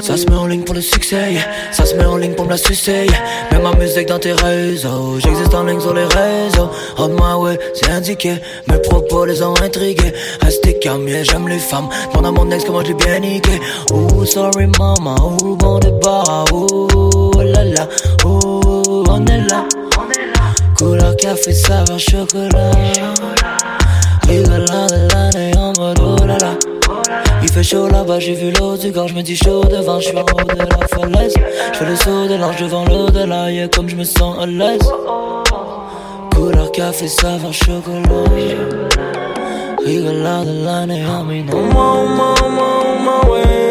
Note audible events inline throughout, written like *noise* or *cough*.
Ça se met en ligne pour le succès, ça se met en ligne pour me la sucer. Mets ma musique dans tes réseaux, j'existe en ligne sur les réseaux. On my way, c'est indiqué, mes propos les ont intrigués. Restez calme, j'aime les femmes. Demande à mon ex comment j'ai bien niqué. Ooh, sorry mama, ooh, bon débat, oh là là, ooh, on est là. Couleur café, saveur chocolat. Rigolant de Il fait chaud là-bas, j'ai vu l'eau du corps, je me dis chaud devant, je en haut de la falaise. Je fais le saut de l'ange devant l'au-delà, yeah, comme je me sens à l'aise. Couleur café, saveur chocolat. Rigolant de l'année on my way.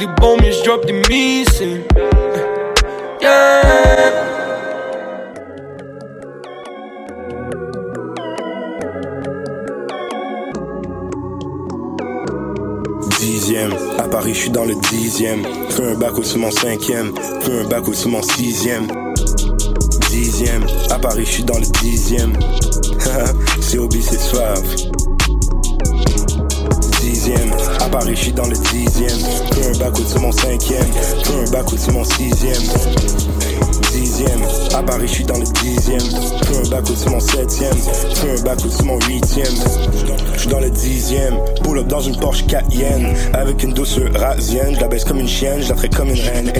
Et je drop. Dixième, à Paris je suis dans le dixième. Fais un bac au mon cinquième, fais un bac au mon sixième. Dixième, à Paris je suis dans le dixième. *laughs* c'est hobby, c'est suave. Dixième, à Paris je suis dans le dixième. Fais un bac au sur mon cinquième, au sur mon sixième. Dixième, à Paris je suis dans le dixième. Au sur mon septième, au sur mon huitième. Je suis dans le dixième, pull up dans une Porsche Cayenne. Avec une douceur rasienne, je la baisse comme une chienne, je la traite comme une reine.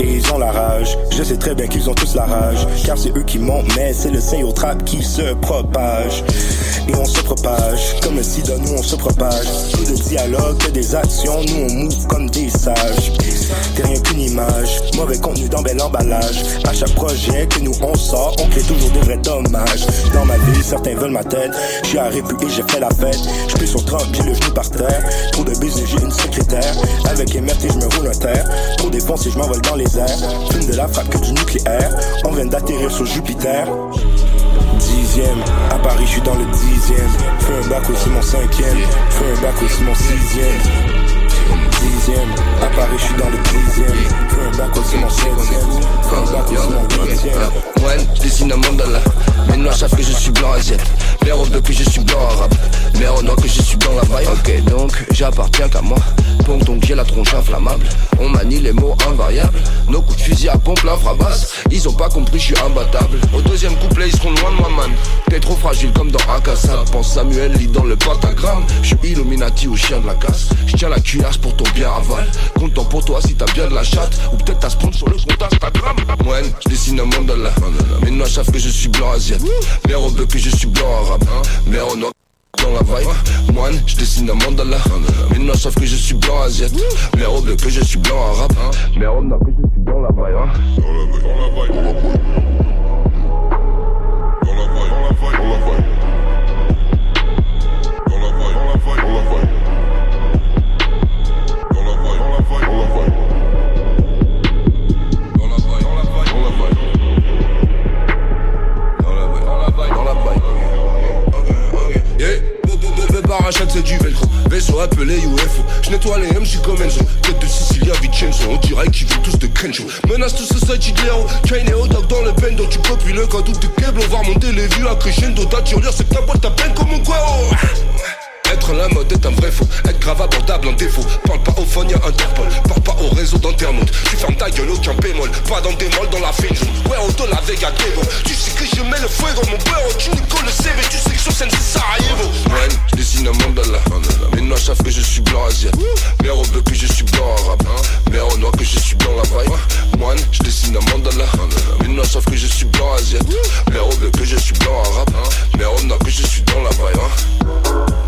Et ils ont la rage, je sais très bien qu'ils ont tous la rage. Car c'est eux qui montent, mais c'est le sein au trap qui se propage Et on se propage, comme un sida, nous on se propage. Plus de dialogue que des actions, nous on move comme des sages. T'es rien qu'une image, mauvais contenu dans bel emballage. À chaque projet que nous on sort, on crée toujours des vrais dommages. Dans ma vie, certains veulent ma tête, je suis à Répu et j'ai fait la fête. Je suis sur 30 pieds, le genou par terre. Trop de business, j'ai une secrétaire. Avec MRT, je me roule un terre. Trop défoncé, je m'envole dans les airs. Fume de la frappe que du nucléaire. On vient d'atterrir sur Jupiter Dixième, à Paris je suis dans le dixième. Fais un bac aussi mon cinquième. Fais un bac aussi mon sixième Dixième, à Paris je suis dans le dixième bac aussi mon septième bac aussi mon huitième Ouais, je dessine un mandala. Mes noirs savent que je suis blanc asiate. Mes robes que je suis blanc arabe. Mes noir que je suis blanc la vaille. Ok, donc j'appartiens qu'à moi. Donc, donc j'ai la tronche inflammable. On manie les mots invariables. Nos coups de fusil à pompe l'infrabasse. Ils ont pas compris, je suis imbattable. Au deuxième couplet, ils seront loin de moi, man. T'es trop fragile comme dans Akassa. Pense Samuel lit dans le pentagramme. Je suis Illuminati au chien de la casse. Je tiens la cuirasse pour ton bien aval. Content pour toi si t'as bien de la chatte. Ou peut-être t'as spawn sur le compte Instagram. Ouais, je dessine un mandala. Mes noirs savent que je suis blanc asiate. Mes robes que je suis blanc arabe. Mes noir dans la vibe Moine, je dessine un mandala Mes noirs savent que je suis blanc asiate Mes robes que je suis blanc arabe Mes robes que je suis dans la vibe Yeah, parachute c'est du velcro. Vaisseau appelé UFO Je nettoie les MJ comme Enzo Tête de Sicilia Vincenzo On dirait qu'ils viennent tous de Kencho. Menace tout society de l'héros Kane et Odak dans le bendo Tu copies le cadeau de Keblo On va remonter les vues à crescendo. Ta tirelire c'est ta boîte ta peine comme mon guero la mode est un vrai faux. Être grave abordable en défaut. Parle pas au phone, y'a Interpol. Parle pas au réseau d'internautes Tu fermes ta gueule aucun bémol. Pas dans des molles dans la fin Ouais on donne la Vega Devo Tu sais que je mets le feu dans mon beurre Tu n'y le CV Tu sais que sur scène c'est Sarajevo Ouais je dessine un mandala. Les noirs savent que je suis blanc asiat Mère au bleu que je suis blanc arabe. Mère au noir que je suis blanc la braille. Moine je dessine un mandala. Les noirs savent que je suis blanc asiat Mère au bleu que je suis blanc arabe. Mère au noir que je suis dans la braille hein.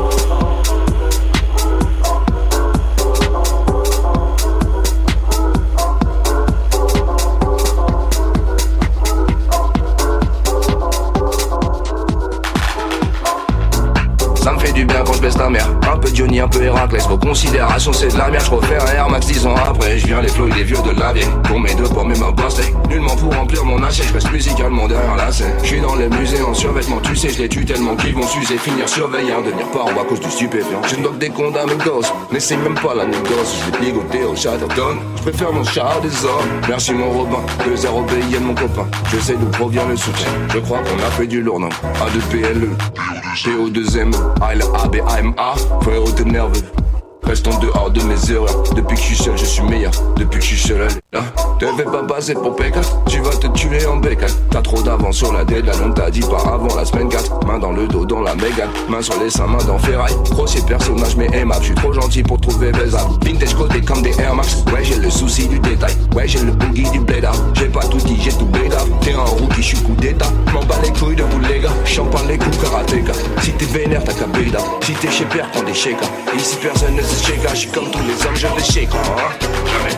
peu Héraclès. Vos considérations, c'est de la merde. Je refais un Air Max 10 ans après. Je viens les flots les vieux de la vieille. Pour mes deux pommes et ma pastèque. Nullement pour remplir mon assiette. Je reste musicalement derrière la scène. Je dans les musées en survêtement. Tu sais, je les tue tellement qu'ils vont s'user. Finir surveillant, devenir parent à cause du stupéfiant. Je ne dois que des comptes à mes gosses. N'essaye même pas la négoce. Je vais au Shadowton. Je préfère mon char des hommes. Merci mon Robin. De zéro de mon copain. Je sais d'où provient le soutien. Je crois qu'on a fait du lourd, non? A2PLE. PO2M. I'm off, but the never. Reste en dehors de mes erreurs. Depuis que je suis seul, je suis meilleur. Depuis que je suis seul, là. Te fais pas passer pour Pékin. Tu vas te tuer en bécane. T'as trop d'avance sur la deadline. On t'a dit pas avant la semaine 4. Main dans le dos, dans la mégane. Main sur les seins, main dans ferraille. Grossier personnage, mais aimable. Je suis trop gentil pour trouver baisable. Vintage côté comme des Air Max. Ouais, j'ai le souci du détail. Ouais, j'ai le boogie du blade J'ai pas tout dit, j'ai tout blade T'es un rookie, je suis coup d'état. M'en bats les couilles de vous, les gars. Champagne les coups karatéka. Si t'es vénère, t'as qu'à Si t'es chez père, prends des shakers. Ici, personne ne se shake. Je suis comme tous les hommes, je. Hein. Jamais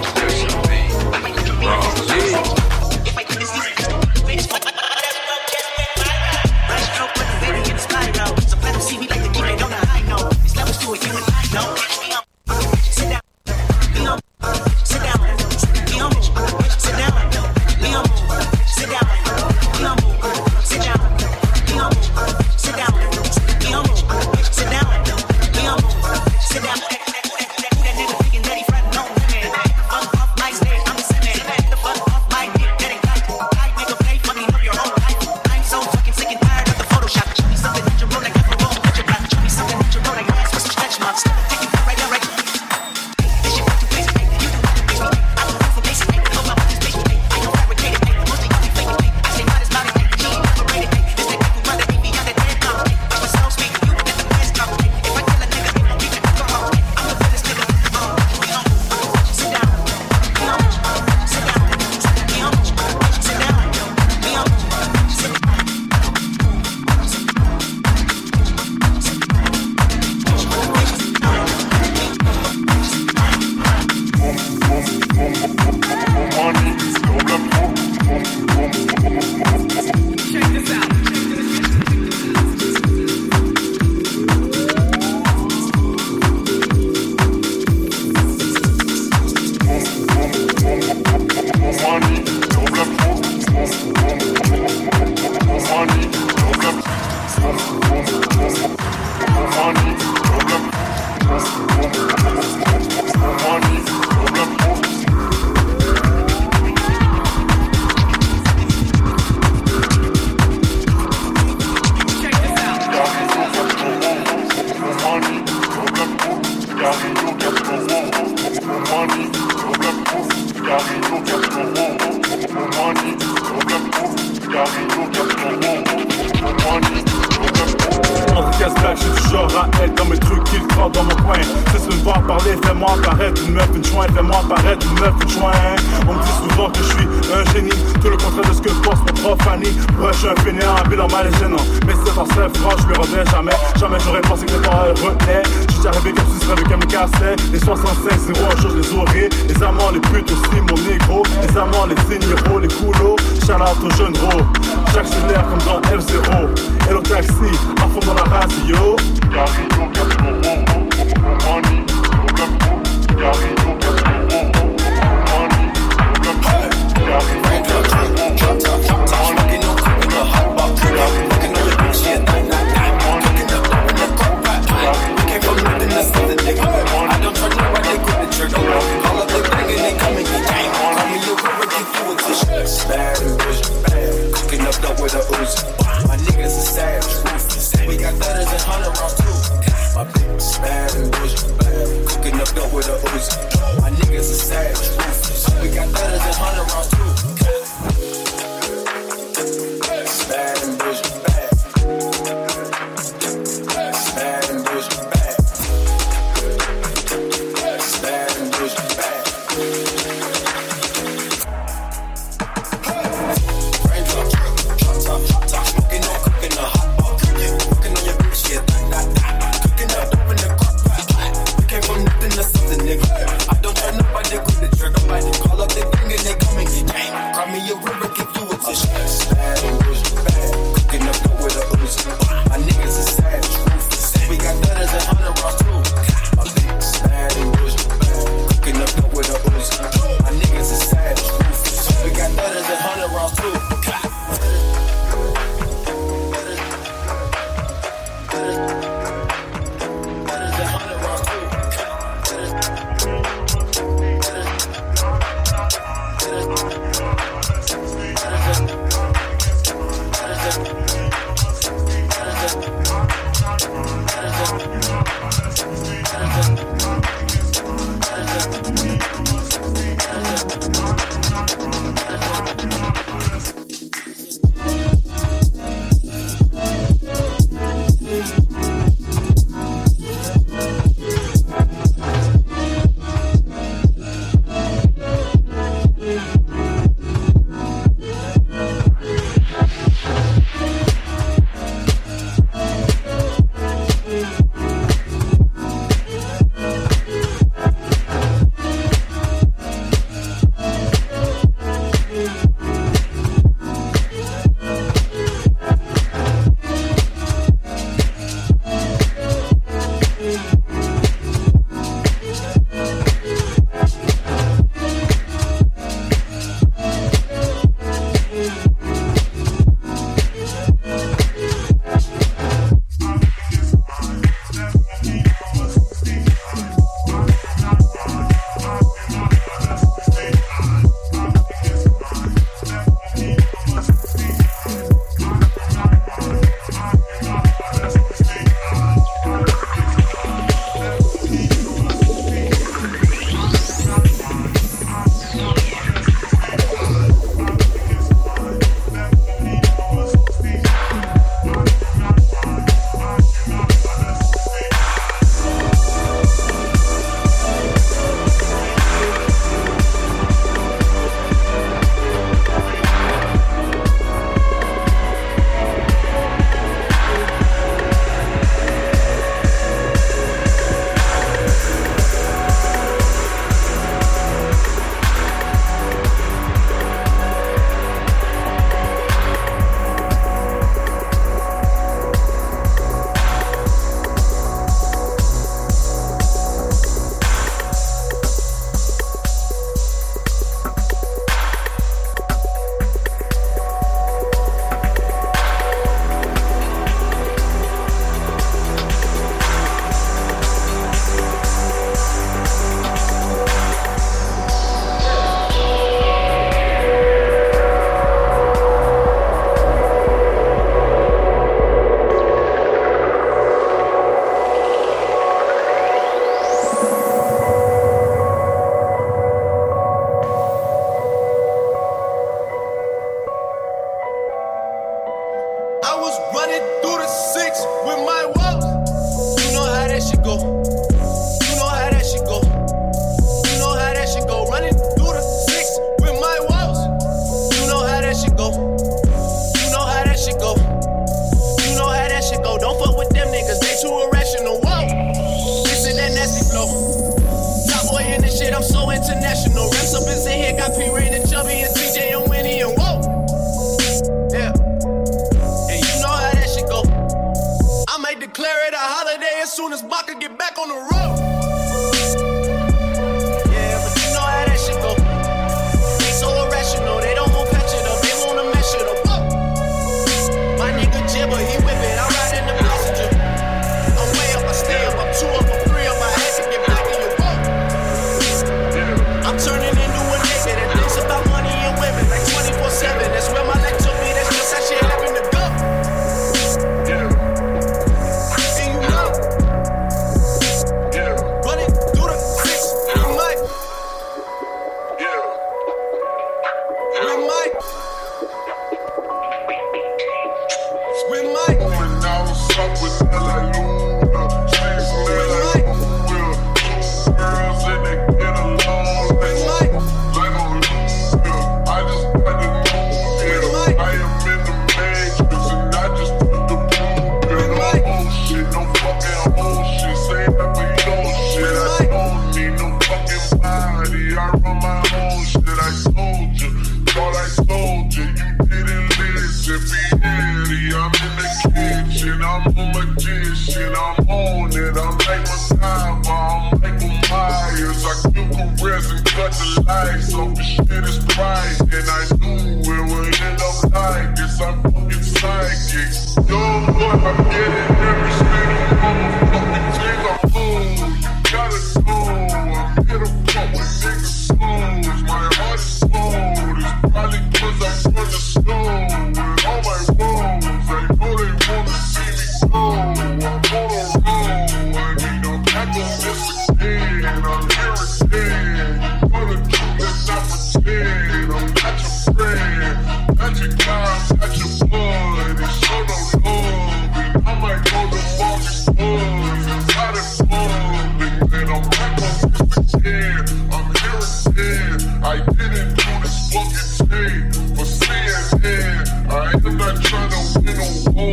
I be real.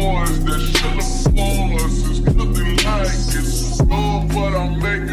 bars that should have fallen. is nothing like it's Love what I'm making.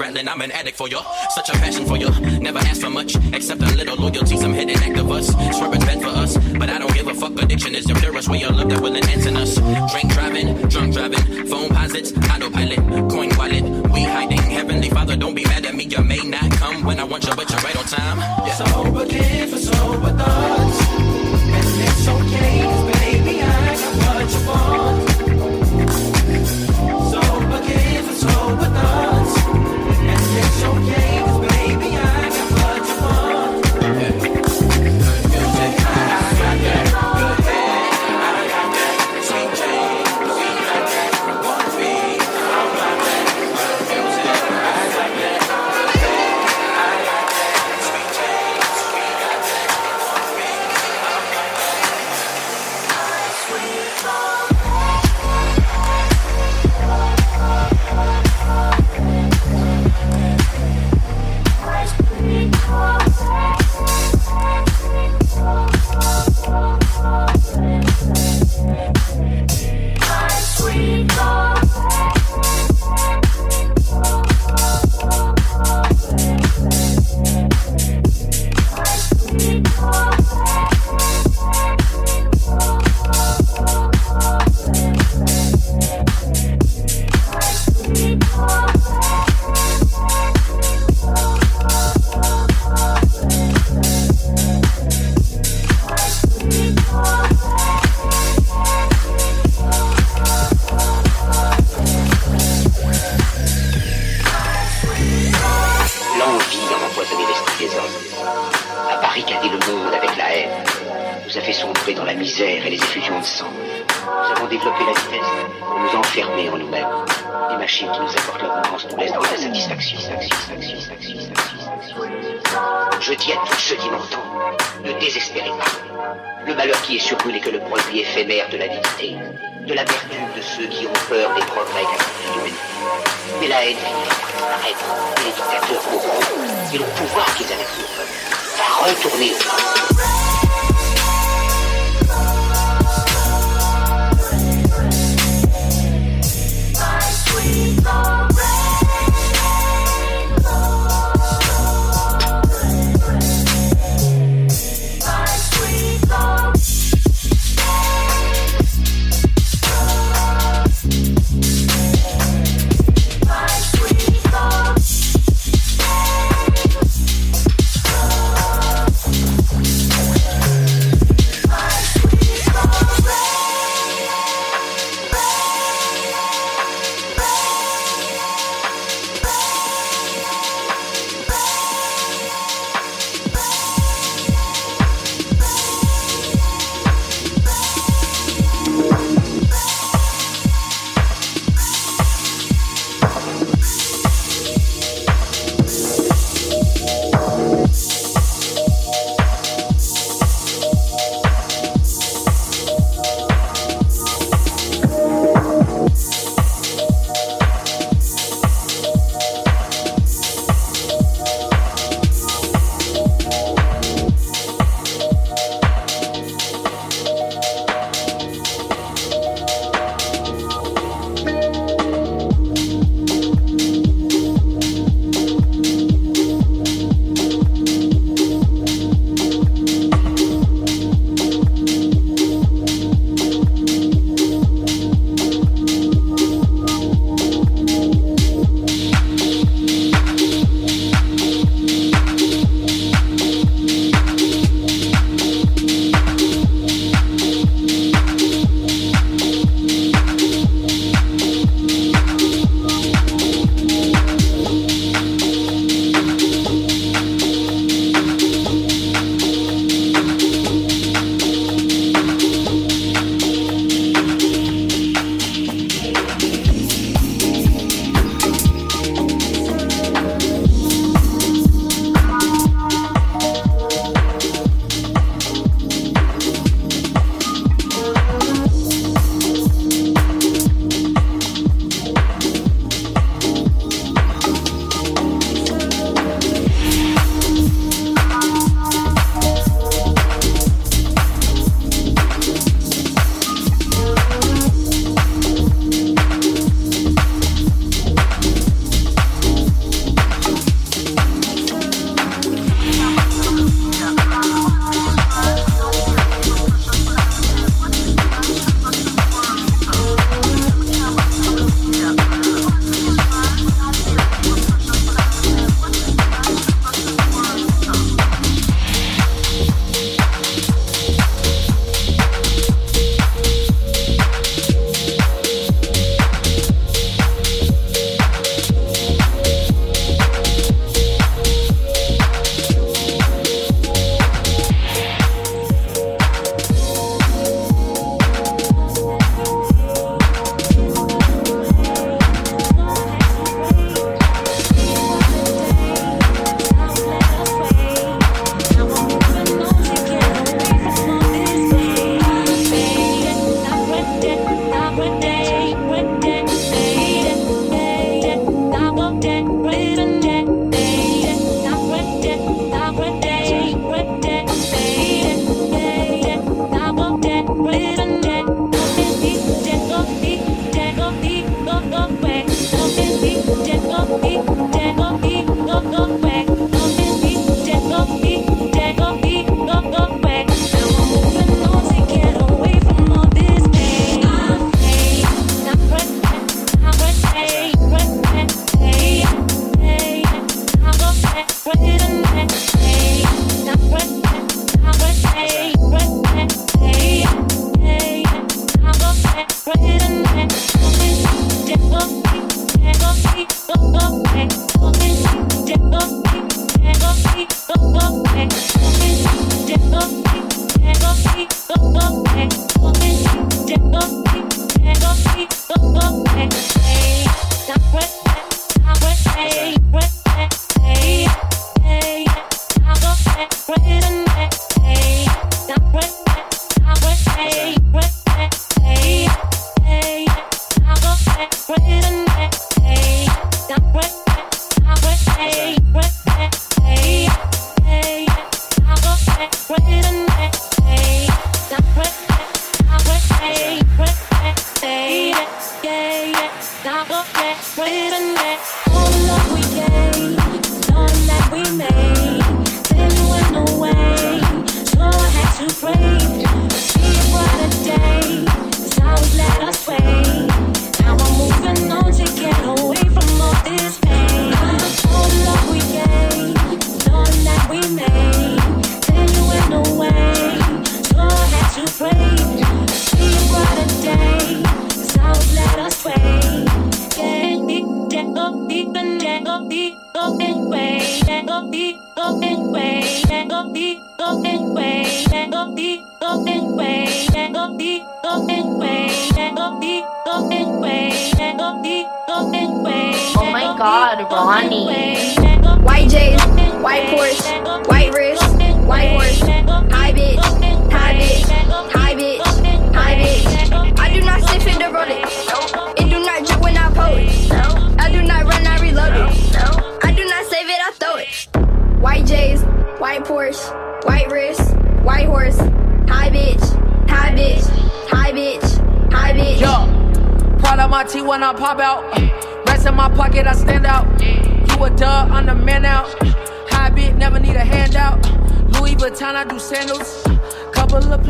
rattling, I'm an addict for you. Such a passion for you. Never ask for much, except a little loyalty. Some hidden act of us. Swear it's bad for us, but I don't give a fuck. Addiction is your. nous a fait sombrer dans la misère et les effusions de sang. Nous avons développé la vitesse pour nous enfermer en nous-mêmes. Les machines qui nous apportent l'abondance nous laissent dans la satisfaction. Je dis à tous ceux qui m'entendent, ne désespérez pas. Le malheur qui est sur vous n'est que le produit éphémère de la l'avidité, de la vertu de ceux qui ont peur des progrès de Mais la haine finira disparaître et les dictateurs mourront et le pouvoir qu'ils avaient pour eux va retourner au peuple. Bye.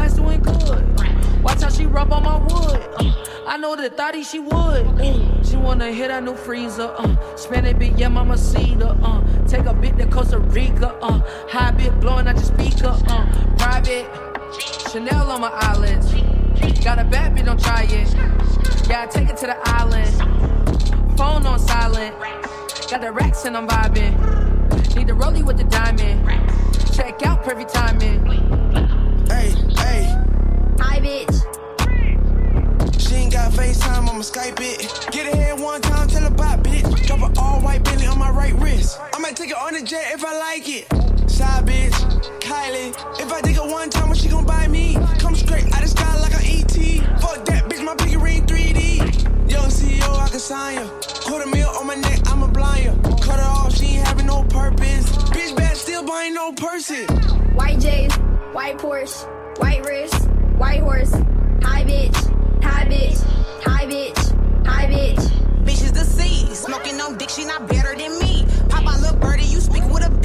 Plastic went good. Watch how she rub on my wood. I know the thotty she would. She wanna hit a new freezer. Uh, spend a bit, yeah, mama cedar. Uh, take a bit to Costa Rica. Uh, high bit blowing out your speaker. Uh, private. Chanel on my eyelids. Got a bad bitch, don't try it. Yeah, I take it to the island. Phone on silent. Got the racks and I'm vibing. Need the rollie with the diamond. Check out perfect timing. Hey, High bitch. she ain't got FaceTime, I'ma Skype it. Get ahead one time, tell her bye, bitch. Drop an all white Bentley on my right wrist. I might take it on the jet if I like it. Side bitch, Kylie. If I take it one time, what she gon' buy me? Come straight out the sky like an ET. Fuck that, bitch, my pinky ring 3D. Young CEO, I can sign ya. Quarter mil on my neck, I'ma blind ya. Cut her off, she ain't having no purpose. Bitch, bad, still buying no purses. White J's, white Porsche, white wrist, white horse, high bitch, high bitch, high bitch, high bitch. Bitch is the sea. Smoking on dick, she not better than me. Pop out little birdie, you speak with a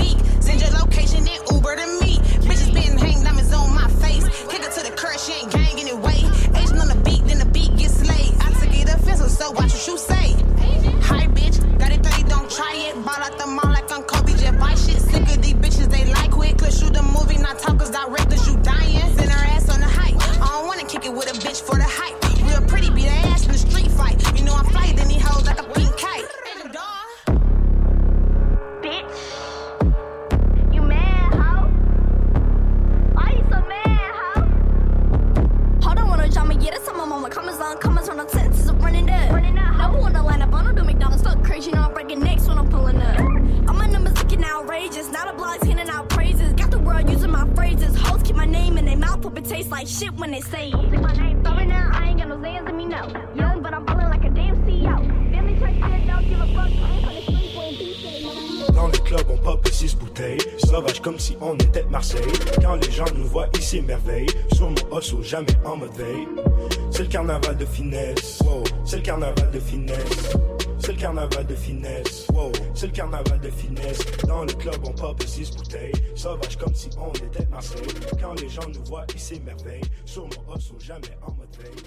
C'est le carnaval de finesse. Wow. C'est le carnaval de finesse. Dans le club, on pop 6 bouteilles. Sauvage comme si on était Marseille. Quand les gens nous voient, ils s'émerveillent. Sur mon osso, jamais en mode veille.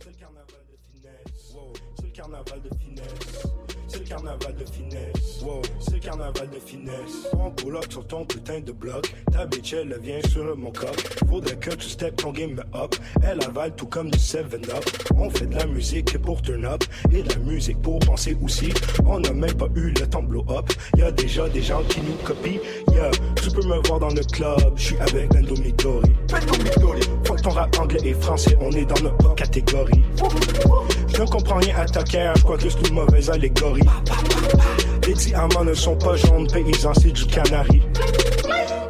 C'est le carnaval de finesse. Wow. C'est le carnaval de finesse. C'est le carnaval de finesse. Wow, c'est le carnaval de finesse. On pull up sur ton putain de bloc. Ta bitch, elle vient sur mon coq. Faudrait que tu step ton game up. Elle avale tout comme du 7-up. On fait de la musique pour turn up. Et la musique pour penser aussi. On n'a même pas eu le temps blow up. Y'a déjà des gens qui nous copient. Yeah, tu peux me voir dans le club. Je suis avec Nando Midori. Fuck ton rap anglais et français. On est dans notre catégorie. Je ne comprends rien à ta cage, je crois que c'est une mauvaise allégorie. Les diamants ne sont pas jaunes, paysans, c'est du canari.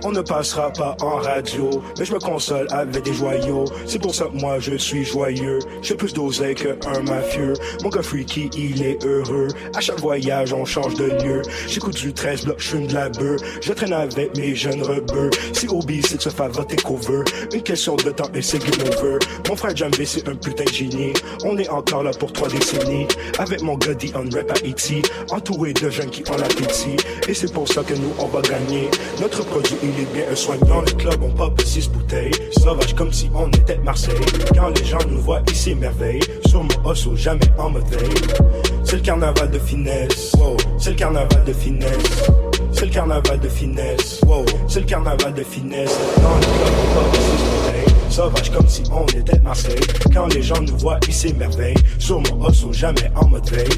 On ne passera pas en radio, mais je me console avec des joyaux. C'est pour ça que moi je suis joyeux. J'ai plus d'oseille qu'un mafieux. Mon gars freaky, il est heureux. À chaque voyage, on change de lieu. J'écoute du 13 blocs, je de la beurre. Je traîne avec mes jeunes rebeux. Si hobby, c'est de se faire voter cover. Une question de temps et c'est game over. Mon frère Jambi, c'est un putain de génie. On est encore là pour trois décennies. Avec mon gars on rap à Haïti. Entouré de jeunes qui ont l'appétit. Et c'est pour ça que nous, on va gagner. Notre produit, il est bien un soignant. Le club, on pop six bouteilles. Sauvage comme si on était Marseille. Quand les gens nous voient, ils s'émerveillent. Sur mon osso, jamais en mode veille. C'est le carnaval de finesse. Wow. C'est le carnaval de finesse. C'est le carnaval de finesse. Wow. C'est le carnaval de finesse. Dans le club, on pop six bouteilles. Sauvage comme si on était Marseille. Quand les gens nous voient, ils s'émerveillent. Sur mon osso, jamais en mode veille.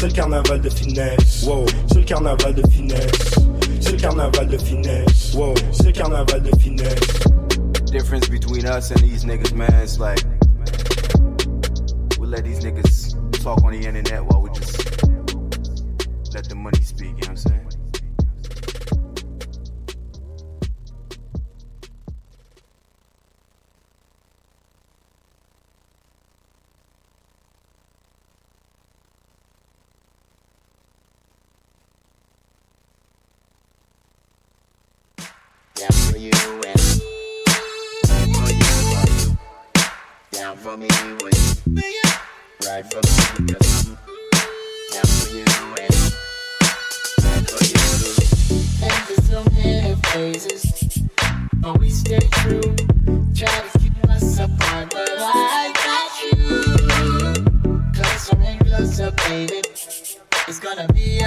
C'est le carnaval de finesse. Wow. C'est le carnaval de finesse. C'est le carnaval de finesse. Wow. C'est le carnaval de finesse. Difference between us and these niggas, man, it's like we let these niggas talk on the internet while we just let the money speak, you know what I'm saying? You and for you, for you. Down for me with right for me because I'm down for you and for you. And there's so many phases, but we stay true. Try to keep us apart, but I got you. Closer and closer, baby. It's gonna be